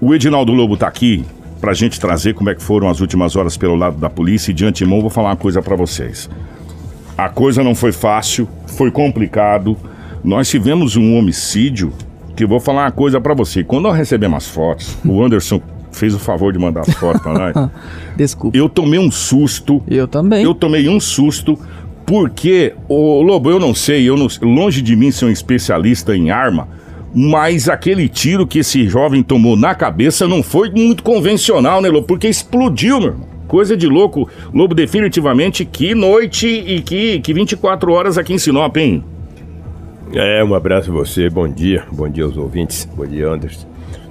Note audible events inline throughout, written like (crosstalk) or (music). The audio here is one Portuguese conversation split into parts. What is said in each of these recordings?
O Edinaldo Lobo tá aqui pra gente trazer como é que foram as últimas horas pelo lado da polícia e de antemão vou falar uma coisa para vocês. A coisa não foi fácil, foi complicado. Nós tivemos um homicídio que vou falar uma coisa para você. Quando nós recebemos as fotos, o Anderson fez o favor de mandar as fotos pra nós. (laughs) Desculpa. Eu tomei um susto. Eu também. Eu tomei um susto porque, ô Lobo, eu não sei, eu não, longe de mim ser um especialista em arma, mas aquele tiro que esse jovem tomou na cabeça não foi muito convencional, né, Lobo? Porque explodiu, meu irmão. Coisa de louco. Lobo, definitivamente, que noite e que, que 24 horas aqui em Sinop, hein? É, um abraço a você, bom dia, bom dia aos ouvintes, bom dia, Anderson.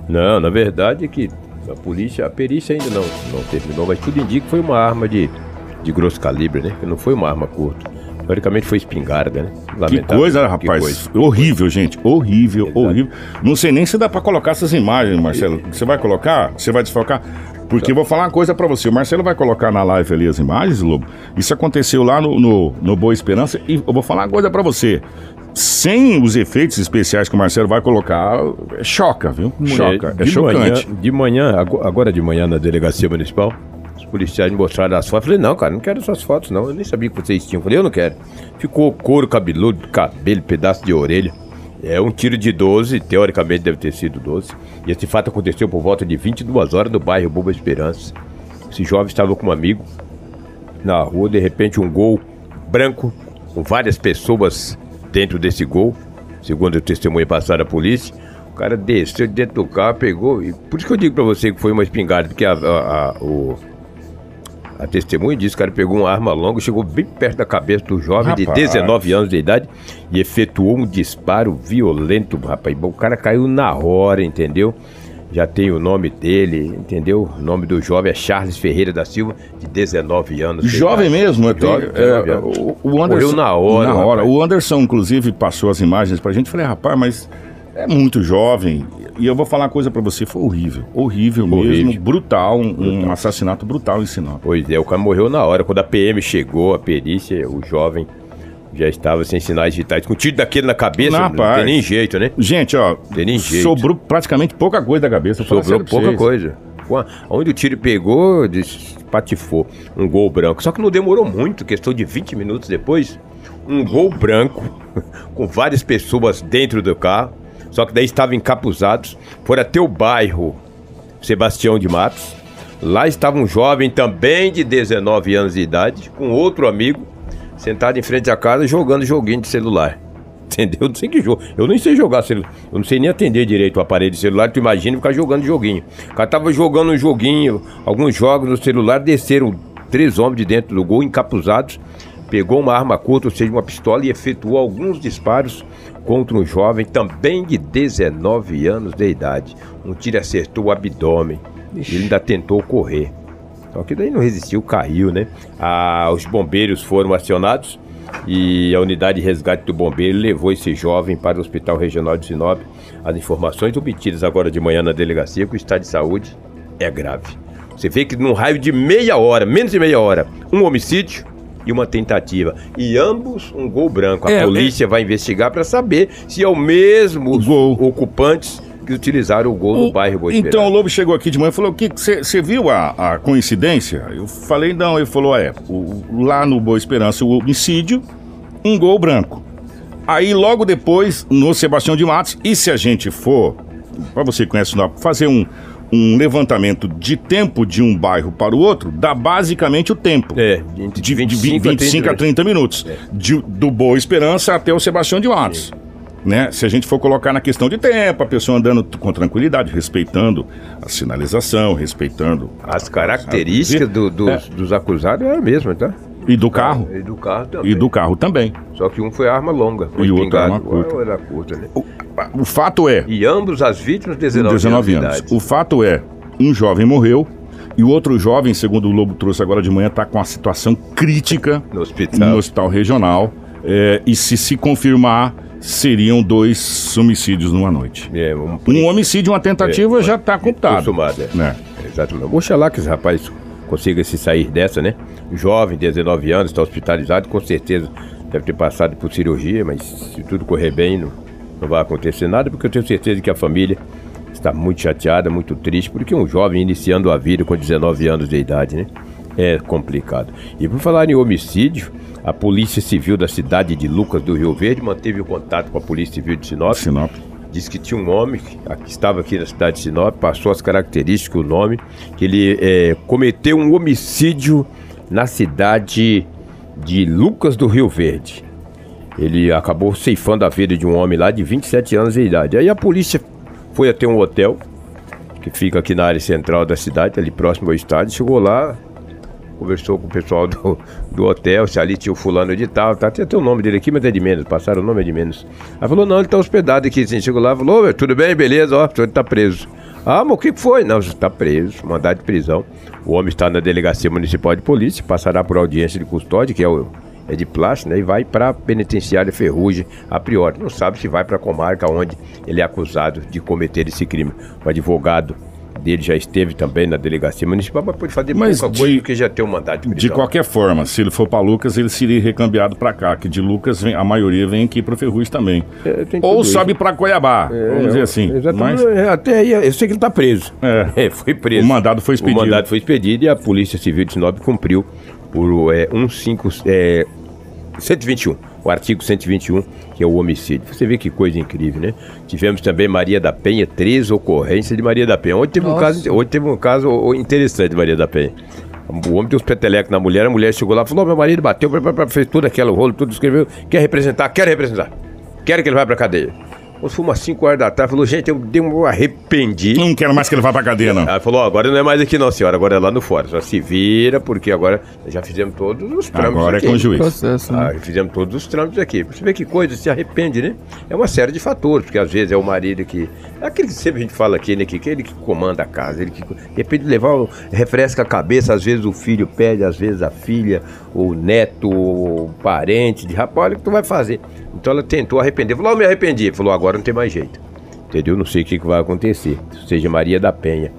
Não, na verdade é que a polícia, a perícia ainda não, não terminou, mas tudo indica que foi uma arma de, de grosso calibre, né? Que não foi uma arma curta. Teoricamente foi espingarda, né? Que coisa, rapaz. Que coisa. Horrível, gente. Horrível, Exato. horrível. Não sei nem se dá pra colocar essas imagens, Marcelo. Você vai colocar? Você vai desfocar? Porque eu vou falar uma coisa para você. O Marcelo vai colocar na live ali as imagens, Lobo. Isso aconteceu lá no, no, no Boa Esperança. E eu vou falar uma coisa para você. Sem os efeitos especiais que o Marcelo vai colocar, é choca, viu? Choca. É, é chocante. Manhã, de manhã, agora de manhã na delegacia municipal, policiais me mostraram as fotos. Falei, não, cara, não quero essas fotos, não. Eu nem sabia que vocês tinham. Falei, eu não quero. Ficou couro cabeludo, cabelo, pedaço de orelha. É um tiro de 12, teoricamente deve ter sido 12. E esse fato aconteceu por volta de 22 horas no bairro Boba Esperança. Esse jovem estava com um amigo na rua, de repente um gol branco com várias pessoas dentro desse gol. Segundo o testemunho passado à polícia, o cara desceu dentro do carro, pegou. E por isso que eu digo para você que foi uma espingarda, porque a, a, a o, a testemunha disse que o cara pegou uma arma longa, chegou bem perto da cabeça do jovem rapaz. de 19 anos de idade e efetuou um disparo violento, rapaz. O cara caiu na hora, entendeu? Já tem o nome dele, entendeu? O nome do jovem é Charles Ferreira da Silva, de 19 anos. Jovem mesmo, até. É, o, o Anderson. Morreu na hora. Na hora. O Anderson, inclusive, passou as imagens pra gente. Falei, rapaz, mas é muito jovem. E eu vou falar uma coisa para você, foi horrível. Horrível, horrível. mesmo, brutal, um, brutal. um, assassinato brutal em Sinop. Pois é, o cara morreu na hora. Quando a PM chegou, a perícia, o jovem já estava sem sinais vitais. Com tiro daquele na cabeça, não, não tem nem jeito, né? Gente, ó, tem nem jeito. sobrou praticamente pouca coisa da cabeça. Sobrou pouca coisa. Onde o tiro pegou, patifou. Um gol branco. Só que não demorou muito, questão de 20 minutos depois. Um gol branco, (laughs) com várias pessoas dentro do carro só que daí estavam encapuzados, foram até o bairro Sebastião de Matos. Lá estava um jovem também de 19 anos de idade, com outro amigo, sentado em frente à casa jogando joguinho de celular. (laughs) Entendeu? Eu não sei que jogo. Eu nem sei jogar celular. Eu não sei nem atender direito o aparelho de celular. Tu imagina ficar jogando joguinho. O cara tava jogando um joguinho, alguns jogos no celular, desceram três homens de dentro do gol, encapuzados, pegou uma arma curta, ou seja, uma pistola, e efetuou alguns disparos contra um jovem também de 19 anos de idade. Um tiro acertou o abdômen. Ixi. Ele ainda tentou correr. Só que daí não resistiu, caiu, né? Ah, os bombeiros foram acionados e a unidade de resgate do bombeiro levou esse jovem para o Hospital Regional de Sinop. As informações obtidas agora de manhã na delegacia que o estado de saúde é grave. Você vê que num raio de meia hora, menos de meia hora, um homicídio, e uma tentativa. E ambos um gol branco. A é, polícia é... vai investigar para saber se é o mesmo gol. ocupantes que utilizaram o gol o, do bairro Boa Então o Lobo chegou aqui de manhã e falou: que você viu a, a, coincidência? Eu falei, não, ele falou, é, o, lá no Boa Esperança, o homicídio, um gol branco. Aí logo depois, no Sebastião de Matos, e se a gente for, para você que conhece, fazer um, um levantamento de tempo de um bairro para o outro, dá basicamente o tempo. É, de, de 25, de 25 a 30, a 30 minutos. É. De, do Boa Esperança até o Sebastião de Matos. Né? Se a gente for colocar na questão de tempo, a pessoa andando com tranquilidade, respeitando a sinalização, respeitando. As características do, do, é. dos acusados é a mesma, tá? E do carro? E do carro também. E do carro também. Só que um foi arma longa. e o outro arma curta. Era curta né? o, o, fato é... E ambos as vítimas 19, 19 anos. anos. O fato é, um jovem morreu e o outro jovem, segundo o Lobo trouxe agora de manhã, está com uma situação crítica no hospital, no hospital regional. É, e se se confirmar, seriam dois homicídios numa noite. É, um, um homicídio uma tentativa é, já está computado. Consumado, é. Né? Exatamente. Oxalá que esse rapaz consiga se sair dessa, né? Jovem, 19 anos, está hospitalizado, com certeza deve ter passado por cirurgia, mas se tudo correr bem, não, não vai acontecer nada, porque eu tenho certeza que a família está muito chateada, muito triste, porque um jovem iniciando a vida com 19 anos de idade, né? É complicado. E por falar em homicídio, a Polícia Civil da cidade de Lucas do Rio Verde manteve o contato com a Polícia Civil de Sinop. Sinop. Diz que tinha um homem que estava aqui na cidade de Sinop, passou as características, o nome, que ele é, cometeu um homicídio na cidade de Lucas do Rio Verde. Ele acabou ceifando a vida de um homem lá de 27 anos de idade. Aí a polícia foi até um hotel que fica aqui na área central da cidade, ali próximo ao estádio. Chegou lá, conversou com o pessoal do, do hotel, se ali tinha o fulano de tal, tá, até o nome dele aqui, mas é de menos, passaram o nome é de menos. Aí falou, não, ele tá hospedado aqui, assim, chegou lá, falou, tudo bem, beleza, ó, o senhor tá preso. Ah, mas o que foi? Não, você está preso, mandado de prisão. O homem está na delegacia municipal de polícia, passará por audiência de custódia, que é o é de plástico, né? E vai para a penitenciária Ferrugem a priori. Não sabe se vai para a comarca onde ele é acusado de cometer esse crime. O advogado dele já esteve também na delegacia municipal, mas pode fazer pouca de- coisa porque já tem um mandato de De qualquer forma, se ele for para Lucas, ele seria recambiado para cá, que de Lucas vem- a maioria vem aqui para Ferrugem também. É, Ou sobe para Cuiabá, vamos dizer assim. Exatamente. Mas É, Até aí, eu sei que ele está preso. (laughs) É. foi preso. O mandado foi expedido. O mandado foi expedido e a Polícia Civil de Sinop cumpriu por é, 15, é, 121, o artigo 121, que é o homicídio. Você vê que coisa incrível, né? Tivemos também Maria da Penha, três ocorrências de Maria da Penha. Hoje teve, um caso, hoje teve um caso interessante de Maria da Penha. O homem deu os petelecos na mulher, a mulher chegou lá e falou: "Meu marido bateu, blá, blá, blá", fez tudo aquele rolo, tudo escreveu. Quer representar? Quer representar. Quero que ele vá pra cadeia. Quando foi umas 5 horas da tarde, falou: gente, eu dei um arrependi. não quero mais que ele vá para cadeia, não. Ela falou, ó, agora não é mais aqui não, senhora, agora é lá no fora. Só se vira, porque agora já fizemos todos os trâmites Agora é aqui. com o juiz. Processo, né? Ah, fizemos todos os trâmites aqui. Você vê que coisa, se arrepende, né? É uma série de fatores, porque às vezes é o marido que. É aquele que sempre a gente fala aqui, né? Que, que ele que comanda a casa, ele que. De repente levar, o- refresca a cabeça, às vezes o filho pede, às vezes a filha, o neto, o parente, de rapaz, olha o que tu vai fazer. Então ela tentou arrepender. Falou, "Eu me arrependi. Falou, agora não tem mais jeito. Entendeu? Não sei o que vai acontecer. Seja Maria da Penha.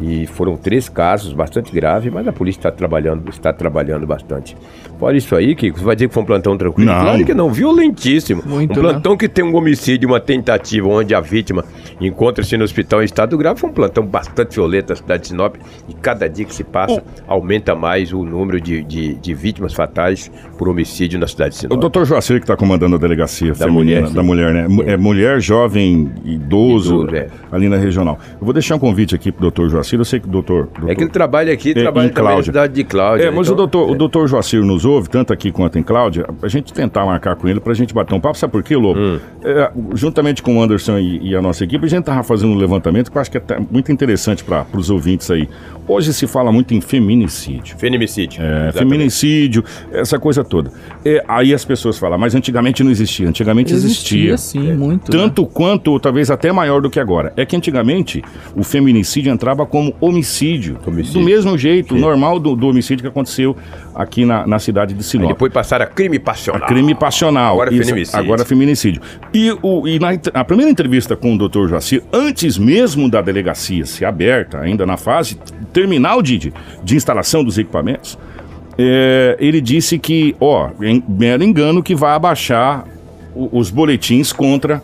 E foram três casos bastante graves, mas a polícia está trabalhando, está trabalhando bastante. Fora isso aí, Kiko, você vai dizer que foi um plantão tranquilo? Não. Claro que não, violentíssimo. Muito, um plantão que tem um homicídio, uma tentativa onde a vítima encontra-se no hospital em estado grave, foi um plantão bastante violento na cidade de Sinop. E cada dia que se passa, aumenta mais o número de, de, de vítimas fatais por homicídio na cidade de O Sinop. doutor Joacir que está comandando a delegacia feminina, mulher, da mulher, né? É mulher, jovem, idoso, Idoso, é. ali na regional. Eu vou deixar um convite aqui pro doutor Joacir. Eu sei que o doutor. doutor É que ele trabalha aqui, É, trabalha em também na Cláudia. cidade de Cláudia. É, mas então- o, doutor, o doutor Joacir nos ouve, tanto aqui quanto em Cláudia, a gente tentar marcar com ele pra gente bater um papo. Sabe por quê, Lobo? Hum. É, juntamente com o Anderson e, e a nossa equipe, a gente tava fazendo um levantamento que eu acho que é muito interessante para os ouvintes aí. Hoje se fala muito em feminicídio. Feminicídio. É, feminicídio, essa coisa toda. É, aí as pessoas falam, mas antigamente não existia. Antigamente existia. sim, muito. né? Tanto quanto, ou talvez até maior do que agora. É que antigamente o feminicídio entrava como homicídio. Homicídio. Do mesmo jeito, normal do, do homicídio que aconteceu aqui na, na cidade de Aí Sinop. depois passaram a crime passional. Crime passional. Agora é Isso, feminicídio. Agora é feminicídio. E, o, e na a primeira entrevista com o Dr. Joacir, antes mesmo da delegacia ser aberta, ainda na fase terminal de, de, de instalação dos equipamentos, é, ele disse que, ó, em mero engano que vai abaixar o- os boletins contra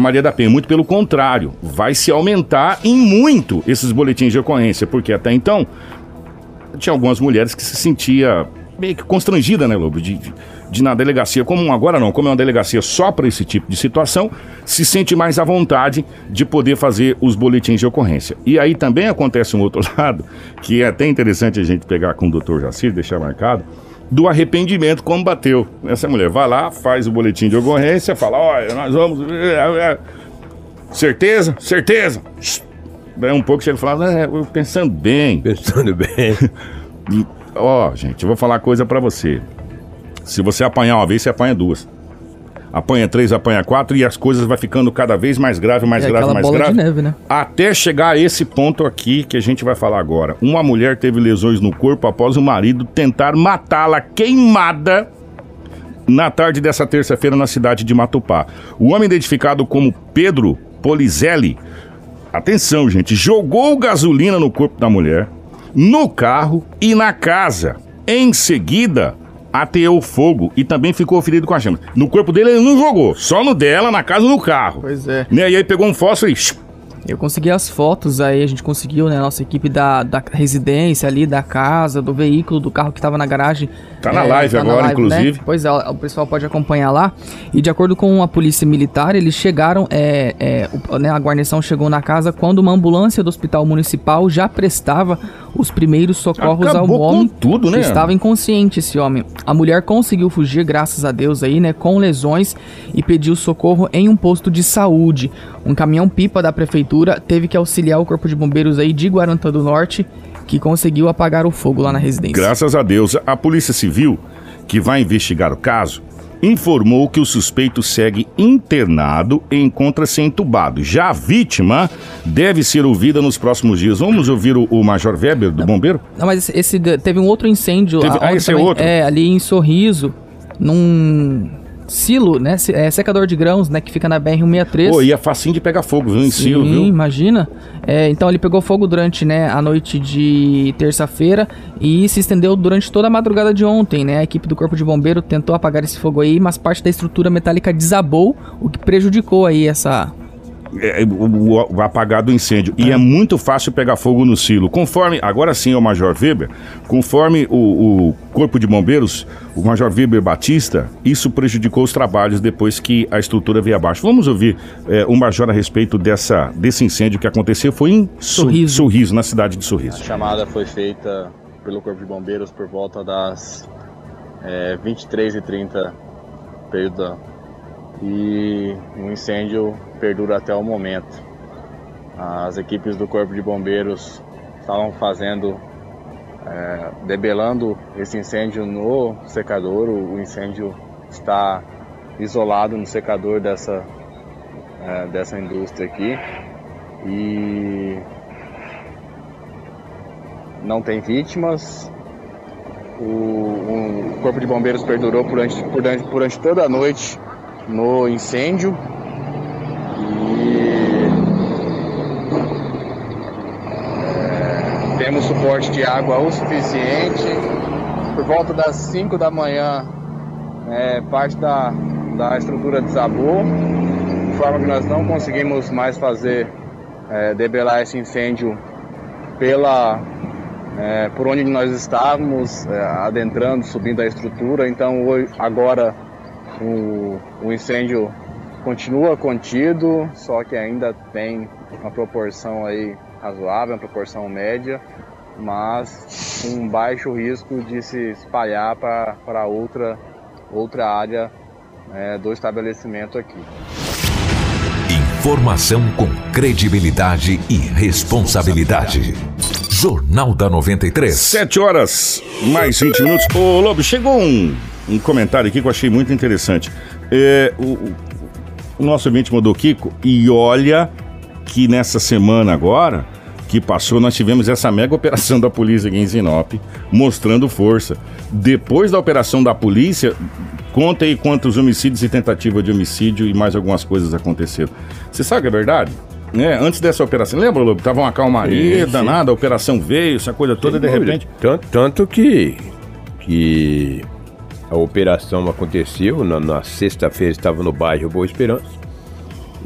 Maria da Penha. Muito pelo contrário, vai se aumentar em muito esses boletins de ocorrência, porque até então tinha algumas mulheres que se sentia meio que constrangida, né, Lobo, de, de, de na delegacia, como agora não, como é uma delegacia só para esse tipo de situação, se sente mais à vontade de poder fazer os boletins de ocorrência. E aí também acontece um outro (laughs) lado, que é até interessante a gente pegar com o doutor Jacir, deixar marcado, do arrependimento como bateu. Essa mulher vai lá, faz o boletim de ocorrência, fala, olha, nós vamos... é, Certeza? Certeza! Daí um pouco chega e fala, é, pensando bem, Pensando bem. (laughs) Ó, gente, eu vou falar coisa pra você. Se você apanhar uma vez, você apanha duas. Apanha três, apanha quatro e as coisas vai ficando cada vez mais grave, mais É grave, mais bola grave. de neve, né? Até chegar a esse ponto aqui que a gente vai falar agora. Uma mulher teve lesões no corpo após o marido tentar matá-la queimada na tarde dessa terça-feira na cidade de Matupá. O homem identificado como Pedro Polizelli, atenção, gente, jogou gasolina no corpo da mulher, no carro e na casa. Em seguida, ateou fogo e também ficou ferido com a chama. No corpo dele ele não jogou, só no dela, na casa no carro. Pois é. Né? E aí pegou um fósforo e Eu consegui as fotos aí, a gente conseguiu, né? Nossa equipe da, da residência ali, da casa, do veículo, do carro que tava na garagem. Tá na é, live tá agora, na live, né? inclusive. Né? Pois é, o pessoal pode acompanhar lá. E de acordo com a polícia militar, eles chegaram, é, é, o, né, a guarnição chegou na casa quando uma ambulância do hospital municipal já prestava os primeiros socorros Acabou ao homem. Com tudo, né? Estava inconsciente esse homem. A mulher conseguiu fugir, graças a Deus aí, né? Com lesões e pediu socorro em um posto de saúde. Um caminhão-pipa da prefeitura teve que auxiliar o Corpo de Bombeiros aí de Guarantã do Norte, que conseguiu apagar o fogo lá na residência. Graças a Deus, a Polícia Civil, que vai investigar o caso, informou que o suspeito segue internado e encontra-se entubado. Já a vítima deve ser ouvida nos próximos dias. Vamos ouvir o, o Major Weber, do Bombeiro? Não, mas esse, esse teve um outro incêndio. Teve, ah, esse é também, é outro? É, ali em Sorriso, num silo, né? É, secador de grãos, né? Que fica na BR-163. Pô, e é facinho de pegar fogo, viu? Em Sim, silo, viu? imagina. É, então ele pegou fogo durante né, a noite de terça-feira e se estendeu durante toda a madrugada de ontem, né? A equipe do Corpo de Bombeiro tentou apagar esse fogo aí, mas parte da estrutura metálica desabou, o que prejudicou aí essa, é, o, o, apagar do incêndio. É. E é muito fácil pegar fogo no silo. Conforme, agora sim é o Major Weber, conforme o, o Corpo de Bombeiros, o Major Weber Batista, isso prejudicou os trabalhos depois que a estrutura veio abaixo. Vamos ouvir é, o Major a respeito dessa, desse incêndio que aconteceu. Foi em Sorriso. Sorriso, na cidade de Sorriso. A chamada foi feita pelo Corpo de Bombeiros por volta das é, 23h30, período e o incêndio perdura até o momento. As equipes do Corpo de Bombeiros estavam fazendo, é, debelando esse incêndio no secador. O, incêndio está isolado no secador dessa, é, dessa indústria aqui e não tem vítimas. O, o Corpo de Bombeiros perdurou durante, durante, durante toda a noite no incêndio e é, temos suporte de água o suficiente. Por volta das 5 da manhã, é, parte da, da estrutura desabou, de forma que nós não conseguimos mais fazer é, debelar esse incêndio pela é, por onde nós estávamos é, adentrando, subindo a estrutura. Então hoje, agora o, o incêndio continua contido, só que ainda tem uma proporção aí razoável, uma proporção média, mas um baixo risco de se espalhar para outra, outra área é, do estabelecimento aqui. Informação com credibilidade e responsabilidade. Jornal da 93. 7 horas, mais 20 minutos. Ô, Lobo, chegou um um comentário aqui que eu achei muito interessante. É, o, o nosso ouvinte mandou Kiko, e olha que nessa semana agora que passou, nós tivemos essa mega operação da polícia aqui em Sinop, mostrando força. Depois da operação da polícia, conta aí quantos homicídios e tentativa de homicídio e mais algumas coisas aconteceram. Você sabe que é verdade? Né? Antes dessa operação, lembra, Lobo? Tava uma calmaria sim, danada, a operação veio, essa coisa toda, e de repente. Tanto, tanto que. que a operação aconteceu, na, na sexta-feira estava no bairro Boa Esperança.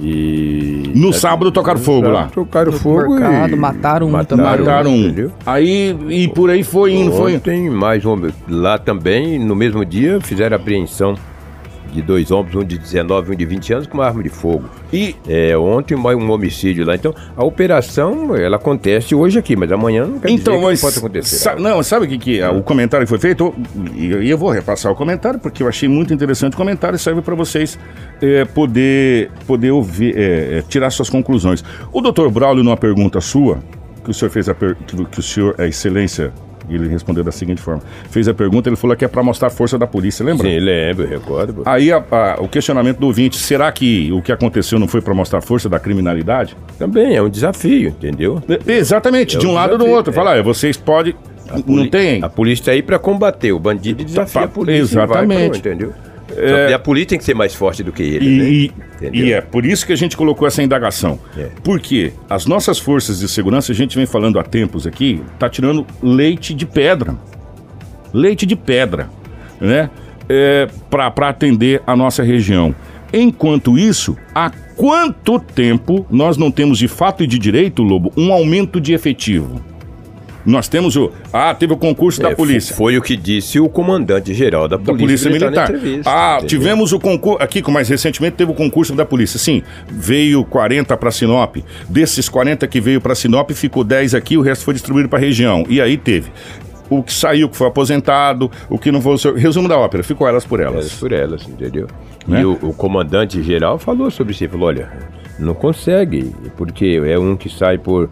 E. No sábado tocaram fogo lá. Tocaram fogo mercado, e. Mataram um mataram, Mataram um. Entendeu? Aí, e por aí foi indo, foi. Tem mais um. Lá também, no mesmo dia, fizeram apreensão de dois homens, um de 19 e um de 20 anos, com uma arma de fogo. E é, ontem um homicídio lá. Então, a operação, ela acontece hoje aqui, mas amanhã não quer então, dizer mas, pode acontecer. Sa não, sabe o que, que é? o comentário que foi feito? E eu, eu, vou repassar o comentário, porque eu achei muito interessante o comentário e serve para vocês é, poder, poder ouvir, é, é, tirar suas conclusões. O doutor Braulio, numa pergunta sua, que o senhor fez a per... que o senhor, a excelência e ele respondeu da seguinte forma: fez a pergunta, ele falou que é para mostrar a força da polícia, lembra? Sim, lembro, recordo. Aí a, a, o questionamento do ouvinte: será que o que aconteceu não foi para mostrar a força da criminalidade? Também é um desafio, entendeu? É, exatamente, é de um, um lado ou do outro. É. Falar, vocês podem. Não tem. A polícia está aí para combater o bandido e desafiar a polícia. Exatamente. entendeu? É... a polícia tem que ser mais forte do que ele. E, né? e é por isso que a gente colocou essa indagação. É. Porque as nossas forças de segurança, a gente vem falando há tempos aqui, tá tirando leite de pedra. Leite de pedra, né? É, para atender a nossa região. Enquanto isso, a quanto tempo nós não temos de fato e de direito, Lobo, um aumento de efetivo? Nós temos o. Ah, teve o concurso É, da polícia. Foi o que disse o comandante-geral da Da Polícia, Polícia Militar. ah, entendeu? tivemos o concurso. Aqui, mais recentemente, teve o concurso da Polícia. Sim, veio 40 para Sinop. Desses 40 que veio para Sinop, ficou 10 aqui, o resto foi distribuído para a região. E aí teve. O que saiu, que foi aposentado, o que não foi. Resumo da ópera, ficou elas por elas. Elas por elas, entendeu? Né? E o, o comandante-geral falou sobre isso. Falou, olha, não consegue, porque é um que sai por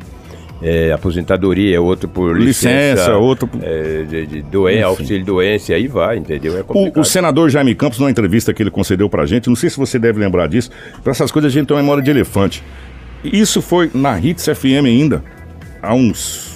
é, aposentadoria, é outro por licença, Licença, outro por- é, de, de doença, auxílio doença, aí vai, entendeu? É O, o senador Jaime Campos, numa entrevista que ele concedeu pra gente, não sei se você deve lembrar disso, para essas coisas a gente tem uma memória de elefante. Isso foi na Hits FM ainda, há uns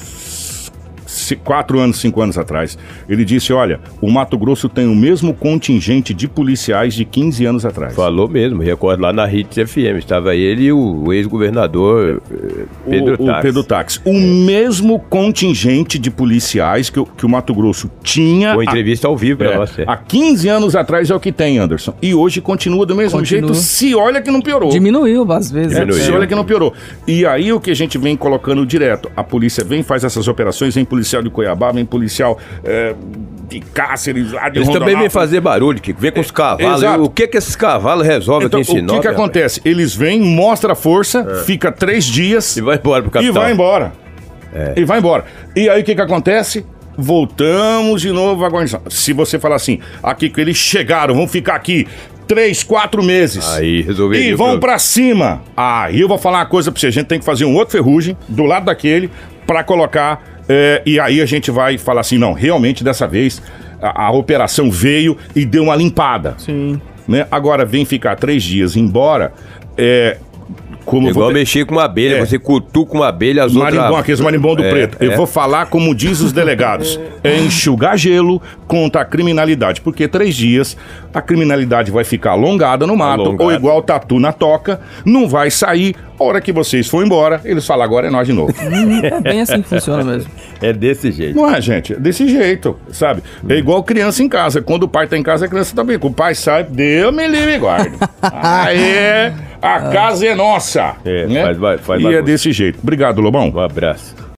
quatro anos, cinco anos atrás. Ele disse: Olha, o Mato Grosso tem o mesmo contingente de policiais de 15 anos atrás. Falou mesmo, recordo lá na Hits FM, estava ele e o, ex-governador eh, Pedro o, o. Pedro Táxi. O mesmo contingente de policiais que, o- que o Mato Grosso tinha. Com há- entrevista ao vivo pra É, você. há 15 anos atrás é o que tem, Anderson. E hoje continua do mesmo Continua. jeito, se olha que não piorou. Diminuiu às vezes. É, Diminuiu. se olha que não piorou. E aí o que a gente vem colocando direto, a polícia vem, faz essas operações, vem policial de Cuiabá, vem policial é, de Cáceres, lá de Eles também vêm fazer barulho, que vem com os cavalos. exato. E o que que esses cavalos resolvem Então, aqui em o Sinop? que que rapaz? acontece? Eles vêm, mostra a força, fica três dias E vai embora pro e capital. vai embora. E vai embora. E aí o que que acontece? Voltamos de novo à guarnição. Se você falar assim, aqui que eles chegaram, vão ficar aqui três, quatro meses. Aí resolveria E o vão pra cima. Aí eu vou falar uma coisa pra você. A gente tem que fazer um outro ferrugem do lado daquele pra colocar. É, e aí a gente vai falar assim: não, realmente dessa vez a, a operação veio e deu uma limpada. Sim. Né? Agora vem ficar três dias embora. É, como Igual vou- mexer com uma abelha, É. você cutuca uma abelha, as Marimbom, outras... aqueles marimbom do É, preto. Eu é. vou falar como diz os delegados. É enxugar gelo contra a criminalidade. Porque três dias a criminalidade vai ficar alongada no mato, Alongada. ou igual tatu na toca, não vai sair. A hora que vocês for embora, eles falam, agora é nós de novo. (laughs) É bem assim que funciona mesmo. É desse jeito. Não é, gente? É desse jeito, sabe? É igual criança em casa. Quando o pai tá em casa, a criança também. Quando o pai sai, Deus me livre e guarde. (laughs) Aê, a casa é nossa. É, né? faz ba- faz e é bagunça. desse jeito. Obrigado, Lobão. Um abraço.